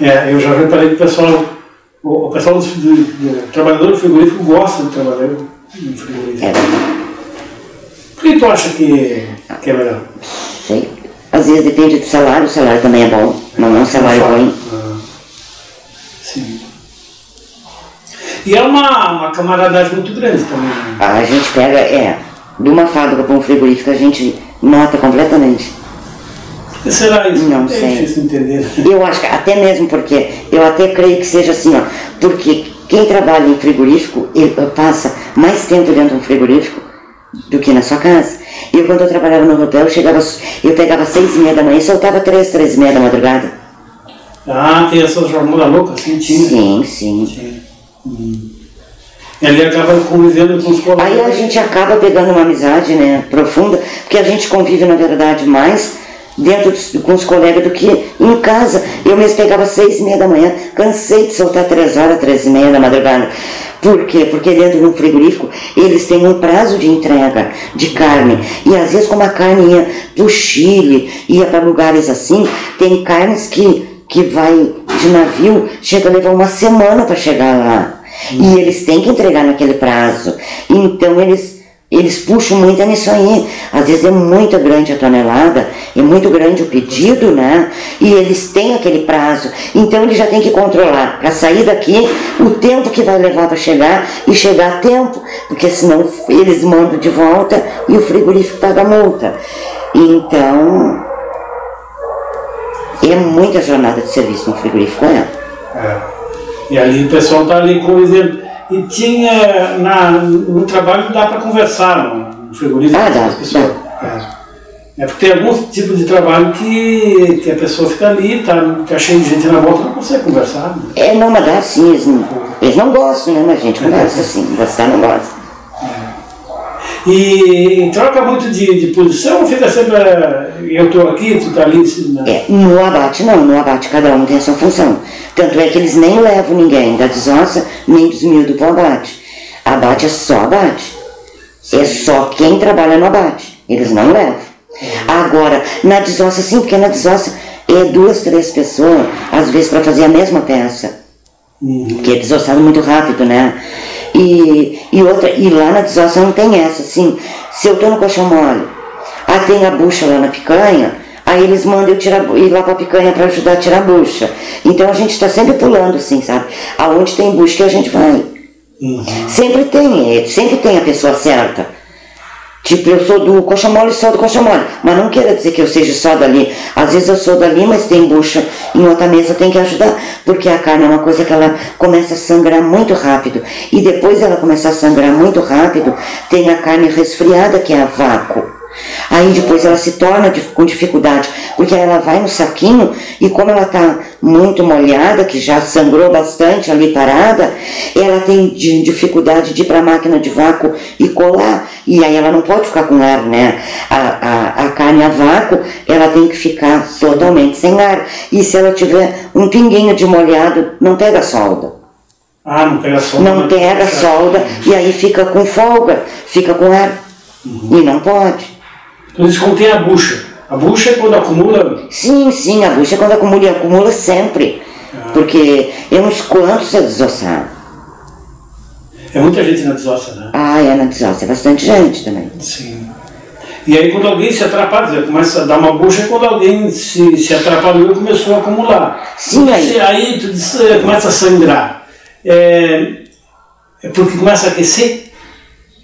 É, eu já reparei que o pessoal. O, o pessoal do, do, do trabalhador do frigorífico gosta de trabalhar no frigorífico. É. Por que tu acha que, que é melhor? Sei. Às vezes depende do salário, o salário também é bom, mas não é um salário ruim. Ah, sim. E é uma, uma camaradagem muito grande também. Né? A gente pega, é, de uma fábrica para um frigorífico, a gente nota completamente. Será isso? Não é sei. difícil entender. Eu acho que até mesmo porque, eu até creio que seja assim, ó, porque quem trabalha em frigorífico ele passa mais tempo dentro de um frigorífico do que na sua casa. Eu quando eu trabalhava no hotel, eu chegava, eu pegava seis e meia da manhã e soltava três, três e meia da madrugada. Ah, tem essas jornadas loucas, assim, tinha. Sim, sim. Tinha. Hum. E ali acaba convivendo com os colegas. Aí a gente acaba pegando uma amizade né, profunda, porque a gente convive, na verdade, mais dentro de, com os colegas do que em casa. Eu mesmo pegava seis e meia da manhã, cansei de soltar três horas, três e meia da madrugada. Por quê? Porque dentro de um frigorífico eles têm um prazo de entrega de carne. E às vezes, como a carne ia para o Chile, ia para lugares assim, tem carnes que, que vai de navio, chega a levar uma semana para chegar lá. E eles têm que entregar naquele prazo. Então eles, eles puxam muito nisso aí. Às vezes é muito grande a tonelada, é muito grande o pedido, né? E eles têm aquele prazo. Então eles já têm que controlar para sair daqui o tempo que vai levar para chegar e chegar a tempo, porque senão eles mandam de volta e o frigorífico paga multa. Então é muita jornada de serviço no frigorífico, é. É. E ali o pessoal está ali convivendo. E tinha, na, no trabalho dá para conversar no frigorífico Ah, dá, com as pessoas. É. é porque tem alguns tipos de trabalho que, que a pessoa fica ali, tá, tá cheio de gente na volta, não consegue conversar. Né? É, não, mas dá sim, eles não, eles não gostam, né? Mas a gente conversa assim, gostar não gosta. E troca muito de, de posição, fica sempre. eh, Eu estou aqui, tu está ali. né? É, no abate não, no abate cada um tem a sua função. Tanto é que eles nem levam ninguém da desossa, nem dos miúdos para o abate. Abate é só abate. É só quem trabalha no abate. Eles não levam. Agora, na desossa sim, porque na desossa é duas, três pessoas, às vezes para fazer a mesma peça. Porque é desossado muito rápido, né? E, e outra, e lá na desossa não tem essa, assim, se eu tô no colchão mole, ah, tem a bucha lá na picanha, aí eles mandam eu tirar, ir lá pra picanha para ajudar a tirar a bucha. Então a gente está sempre pulando, assim, sabe? Aonde tem bucha que a gente vai. Sempre tem, é, sempre tem a pessoa certa. Tipo, eu sou do coxa mole, sou do coxa mole. Mas não quer dizer que eu seja só dali. Às vezes eu sou dali, mas tem bucha em outra mesa, tem que ajudar. Porque a carne é uma coisa que ela começa a sangrar muito rápido. E depois ela começar a sangrar muito rápido, tem a carne resfriada, que é a vácuo. Aí depois ela se torna com dificuldade, porque ela vai no saquinho e como ela está muito molhada, que já sangrou bastante ali parada, ela tem di- dificuldade de ir para a máquina de vácuo e colar. E aí ela não pode ficar com ar, né? A, a, a carne a vácuo, ela tem que ficar totalmente sem ar. E se ela tiver um pinguinho de molhado, não pega solda. Ah, não pega solda. Não né? pega solda e aí fica com folga, fica com ar. E não pode. Então eles contêm a bucha. A bucha é quando acumula. Sim, sim, a bucha quando acumula, acumula sempre. Porque é uns quantos a desossar. É muita gente na desossa, né? Ah, é na desossa, é bastante gente também. Sim. E aí quando alguém se atrapalha, começa a dar uma bucha é quando alguém se, se atrapalhou e começou a acumular. Sim, aí. Se- aí tu diz, eh, começa a sangrar. É, é porque começa a aquecer?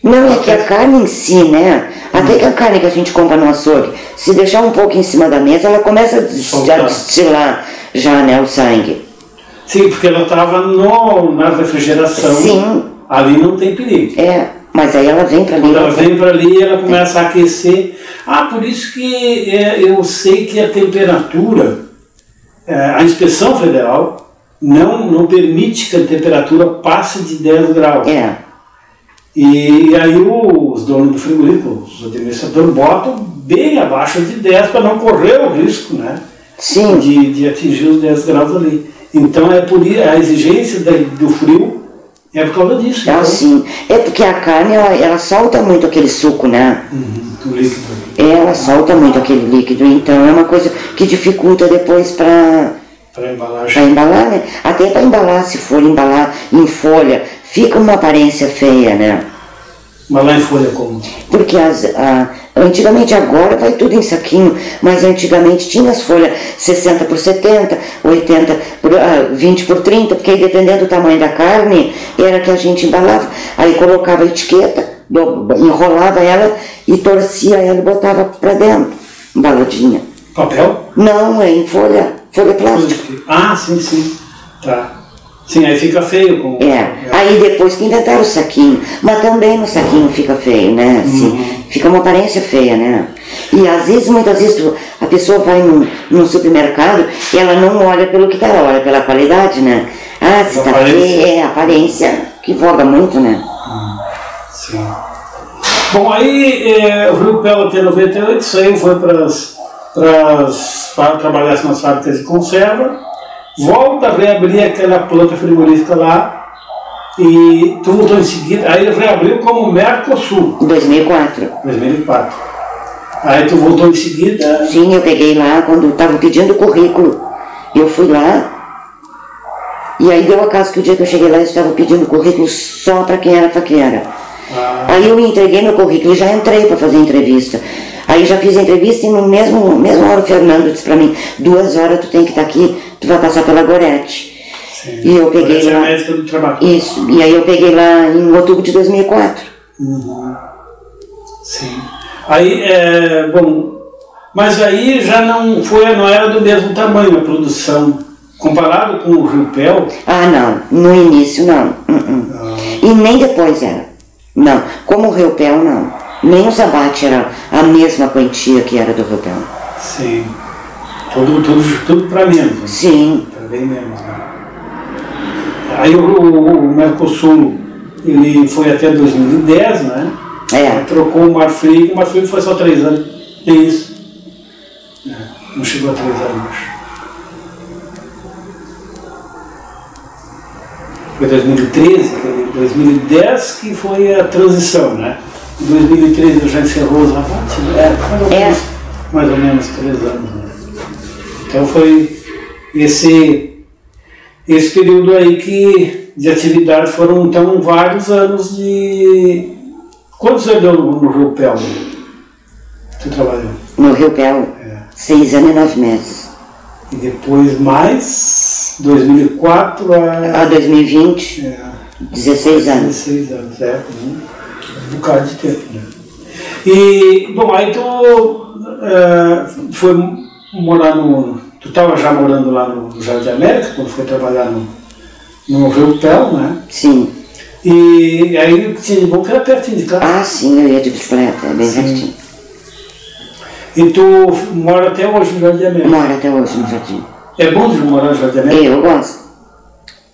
Não, é que a carne em si, né? Até que a carne que a gente compra no açougue, se deixar um pouco em cima da mesa, ela começa a des- Soltar. a destilar já, né, o sangue. Sim, porque ela estava na refrigeração. Sim. Ali não tem perigo. É, mas aí ela vem pra ali. Quando ela vem para ali, ela começa a aquecer. Ah, por isso que é, eu sei que a temperatura, é, a inspeção federal não, não permite que a temperatura passe de 10 graus. É, E, aí os donos do frigorífico, os administradores, botam bem abaixo de 10 para não correr o risco né, sim. de, de atingir os 10 graus ali. Então é por a exigência do frio é por causa disso. Ah, então, sim. É porque a carne, ela, ela solta muito aquele suco, né? Uhum, o líquido ali. Ela solta muito aquele líquido, então é uma coisa que dificulta depois para Para embalagem. embalar, né? Até para embalar, se for embalar em folha, fica uma aparência feia, né? Mas lá em folha como? Porque as, a, antigamente, agora vai tudo em saquinho, mas antigamente tinha as folhas 60 por 70, 80 por, ah, 20 por 30, porque aí dependendo do tamanho da carne, era que a gente embalava. Aí colocava a etiqueta, enrolava ela e torcia ela e botava para dentro, embaladinha. Papel? Não, é em folha, folha plástica. Ah, sim, sim. Tá. Sim, aí fica feio. Com... É. Aí depois que inventaram o saquinho. Mas também no saquinho fica feio, né? Assim, Uhum. Fica uma aparência feia, né? E às vezes, muitas vezes, a pessoa vai num, num supermercado e ela não olha pelo que tá, ela olha pela qualidade, né? Ah, se tá Aparência. é aparência que voga muito, né? Sim. Bom, aí é, o Rio Pelo até 98 saiu, foi para trabalhar nas fábricas de conserva, volta a reabrir aquela planta frigorífica lá e tu voltou em seguida, aí reabriu como Mercosul, Em 2004. 2004. Aí tu voltou em seguida, Sim, eu peguei lá quando estavam pedindo currículo. Eu fui lá. E aí deu acaso que o dia que eu cheguei lá eles estavam pedindo currículo só para quem era faqueira. Ah. Aí eu entreguei meu currículo e já entrei para fazer entrevista. Aí já fiz a entrevista e no mesmo, mesmo hora o Fernando disse para mim, duas horas tu tem que estar aqui, tu vai passar pela Gorete. E eu peguei é lá. do trabalho. Isso. E aí eu peguei lá em outubro de 2004. Sim. Aí, é, bom, mas aí já não foi, não era do mesmo tamanho a produção. Comparado com o Rio Pel, Ah, não. No início, não. Uh-uh. E nem depois era. Não. Como o Rio Pel, não. Nem o Zabate era a mesma quantia que era do Rio Pel. sim, tudo, tudo, tudo para menos, né? Sim. para bem menos. Né? Aí o, o, o Mercosul, ele foi até 2010, né? É. trocou o Marfrig, o Marfrig foi só três anos. É isso. É, não chegou a três anos, Foi 2013, quer dizer, 2010 que foi a transição, né? Em 2013 já encerrou os é, mais ou É. menos, mais ou menos três anos. Né? Então foi esse, esse período aí que de atividade foram então vários anos de. Quantos anos deu no, no Rio Pel? Tu trabalhou? No Rio Pel. É. Seis anos e nove meses. E depois mais 2004 A a. 2020, É, 16 anos. 16 anos, é, um, bocado de tempo, né? E, bom, aí tu é, foi morar no. Tu estava já morando lá no Jardim América, quando foi trabalhar no, no Rio Pel, né? Sim. E aí o que tinha de bom que era pertinho de casa. Ah, sim, eu ia de bicicleta, é bem Sim. pertinho. E tu mora até hoje no Jardim. Moro até hoje no jardim. É bom de morar no Jardim América? Eu gosto.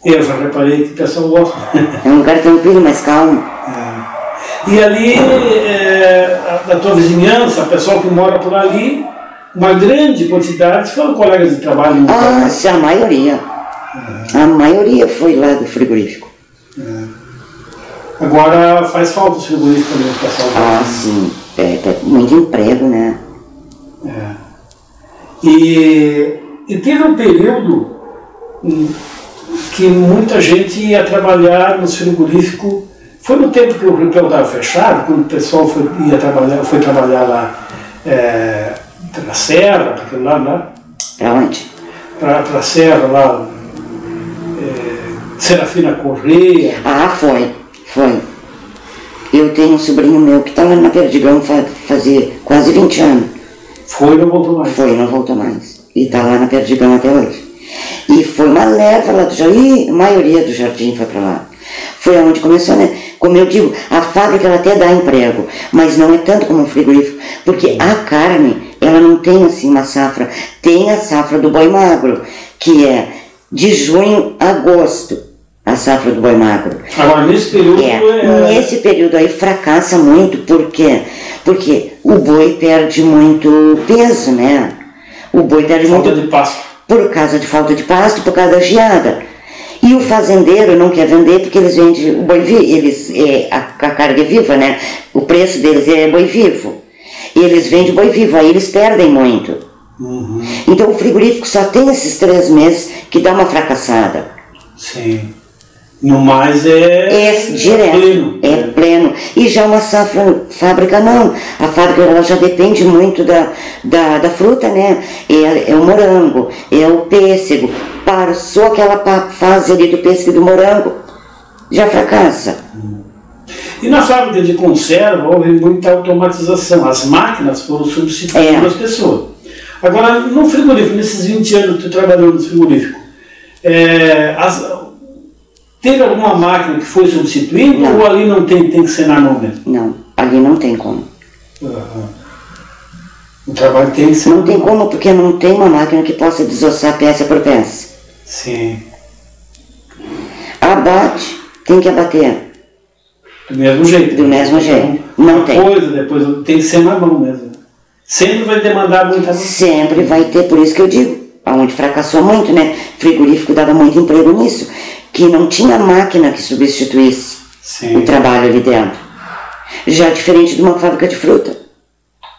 Eu já reparei que o pessoal gosta. É um lugar tranquilo, mais calmo. E ali, é, a- tua vizinhança, o pessoal que mora por ali, uma grande quantidade foram colegas de trabalho. Ah, a maioria. A maioria foi lá do frigorífico. Agora faz falta os frigoríficos também, o pessoal. Ah, sim. É, tá muito emprego, né? É. E, e teve um período hum, que muita gente ia trabalhar nos frigoríficos. Foi no tempo que o Ripel estava fechado, quando o pessoal foi, ia trabalhar, foi trabalhar lá é, na Serra, para lado lá, Pra onde? para a Serra lá, é, Serafina Correia. Ah, foi. Foi. Eu tenho um sobrinho meu que tá lá na Perdigão fa fazer quase 20 anos. Foi e não voltou mais. Foi, não voltou mais. E tá lá na Perdigão até hoje. E foi uma leva lá do jardim, a maioria do jardim foi para lá. Foi onde começou, né? Como eu digo, a fábrica ela até dá emprego, mas não é tanto como um frigorífico, porque a carne, ela não tem assim uma safra. Tem a safra do boi magro, que é de junho a agosto, a safra do boi magro. Agora, nesse período, É, é, nesse período aí fracassa muito, por quê? Porque o boi perde muito peso, né? O boi perde falta muito de pasto. por causa de falta de pasto, por causa da geada. E o fazendeiro não quer vender porque eles vendem o boi vivo, eles, é, a, a carga é viva, né? O preço deles é boi vivo. E eles vendem boi vivo, aí eles perdem muito. Uhum. Então o frigorífico só tem esses três meses que dá uma fracassada. Sim. No mais é. É direto, pleno. é pleno. E já uma safra, fábrica não. A fábrica ela já depende muito da, da, da fruta, né? É, é o morango, é o pêssego. Passou aquela pa- fase ali do pêssego e do morango, já fracassa. E na fábrica de conserva houve muita automatização. As máquinas foram substituindo É. as pessoas. Agora, no frigorífico, nesses 20 anos que tu trabalhou no frigorífico, é, as- Teve alguma máquina que foi substituída Não. ou ali não tem, tem que ser na mão mesmo? Não, ali não tem como. Aham. O trabalho tem que ser. Não tem como porque não tem uma máquina que possa desossar peça por peça. Sim. Abate, tem que abater. Do mesmo jeito. Do mesmo jeito. Não uma tem. coisa, depois tem que ser na mão mesmo. Sempre vai demandar muita mão. Sempre vai ter, por isso que eu digo, aonde fracassou muito, né? Frigorífico dava muito emprego nisso, que não tinha máquina que substituísse o Sim, trabalho ali dentro. Já diferente de uma fábrica de fruta.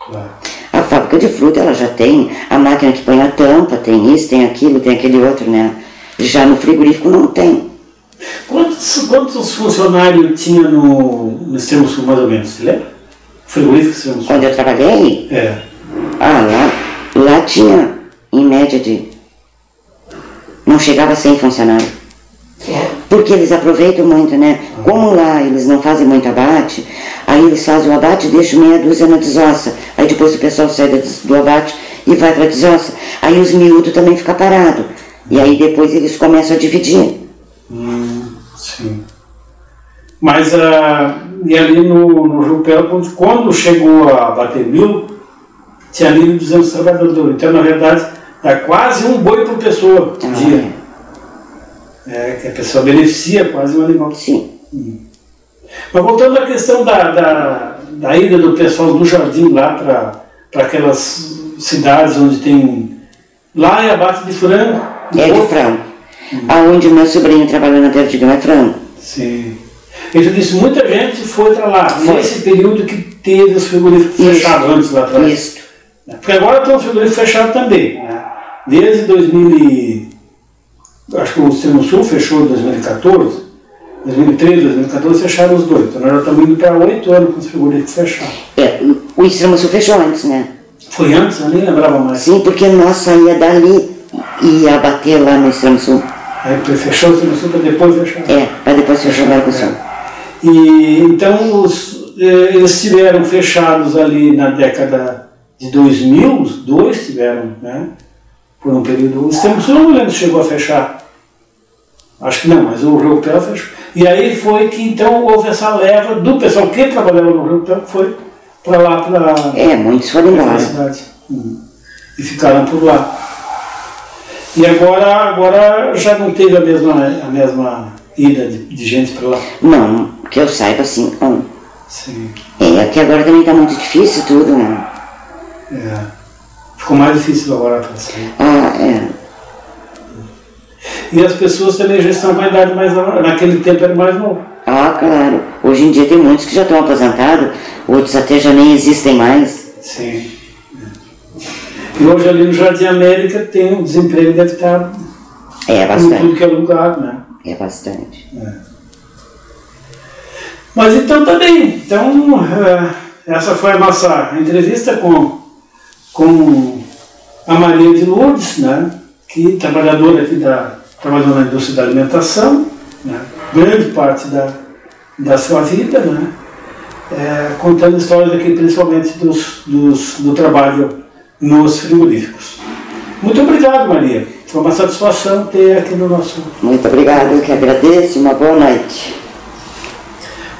claro. A fábrica de fruta ela já tem a máquina que põe a tampa, tem isso, tem aquilo, tem aquele outro, né? Já no frigorífico não tem. Quantos, quantos funcionários tinha no, no Extremo Sul, mais ou menos? Você lembra? Frigorífico Extremo Sul. Quando eu trabalhei, É. ah, lá, lá tinha em média de. não chegava a 100 funcionários. Porque eles aproveitam muito, né? Como lá eles não fazem muito abate, aí eles fazem o abate e deixam meia dúzia na desossa. Aí depois o pessoal sai do abate e vai para a desossa. Aí os miúdos também ficam parados. E aí depois eles começam a dividir. Hum, sim. Mas ah, e ali no, no Jupel, quando, quando chegou a bater mil, tinha 1.200 trabalhadores. Então, na verdade, dá quase um boi por pessoa por Ah, dia. É, que a pessoa beneficia quase um animal. Sim. Mas voltando à questão da, da, da ida do pessoal do jardim lá para aquelas cidades onde tem. Lá é abate de frango. É de frango. Aonde o meu sobrinho trabalhou na Perdigão é frango. Sim. Ele disse, muita gente foi para lá, Foi. nesse período que teve os frigoríficos fechados antes lá atrás. Isso. Porque agora estão os frigoríficos fechados também. Né? Desde 2000 e... Acho que o Extremo Sul fechou em 2014. 2013, 2014 fecharam os dois. Então nós já estamos indo para oito anos com os frigoríficos fechados. É, o Extremo Sul fechou antes, né? Foi antes, eu nem lembrava mais. Sim, porque nós saía dali e ia bater lá no Extremo Sul. Aí fechou o Extremo Sul para depois fechar. É, para depois fechar o Mercosul. E então os, eh, eles estiveram fechados ali na década de 2000, os dois tiveram, né? Por um período. O eu não lembro se chegou a fechar. Acho que não, mas o Rio Pel fechou. E aí foi que então houve essa leva do pessoal que trabalhava no Rio Pel, que foi para lá, para É, muitos foram embora. cidade. Hum. E ficaram por lá. E agora, agora já não teve a mesma, a mesma ida de, de gente para lá. Não, que eu saiba assim. Sim. É, aqui agora também tá muito difícil tudo, né? É. Ficou mais difícil agora para sair. Ah, é. E as pessoas também já estão com a idade mais nova. Naquele tempo era mais novo. Ah, claro. Hoje em dia tem muitos que já estão aposentados, outros até já nem existem mais. Sim. E hoje ali no Jardim América tem o desemprego deve estar É bastante. tudo que é lugar, né? É bastante. Mas então tá bem. Então eh, essa foi a nossa entrevista com, com a Maria de Lourdes, né? Que é trabalhadora aqui da, trabalhou na indústria da alimentação, né? grande parte da, da sua vida, né? Eh, contando histórias aqui principalmente dos, dos, do trabalho nos frigoríficos. Muito obrigado, Maria. Foi uma satisfação ter aqui no nosso Muito obrigado, eu que agradeço. Uma boa noite.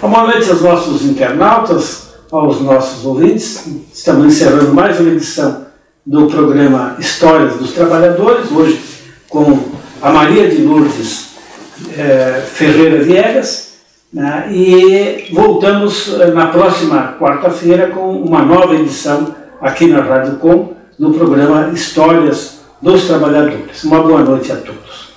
Boa noite aos nossos internautas, aos nossos ouvintes. Estamos encerrando mais uma edição do programa Histórias dos Trabalhadores, hoje com a Maria de Lourdes eh, Ferreira Viegas. né, e voltamos eh, na próxima quarta-feira com uma nova edição aqui na Rádio Com, do programa Histórias dos Trabalhadores. Uma boa noite a todos.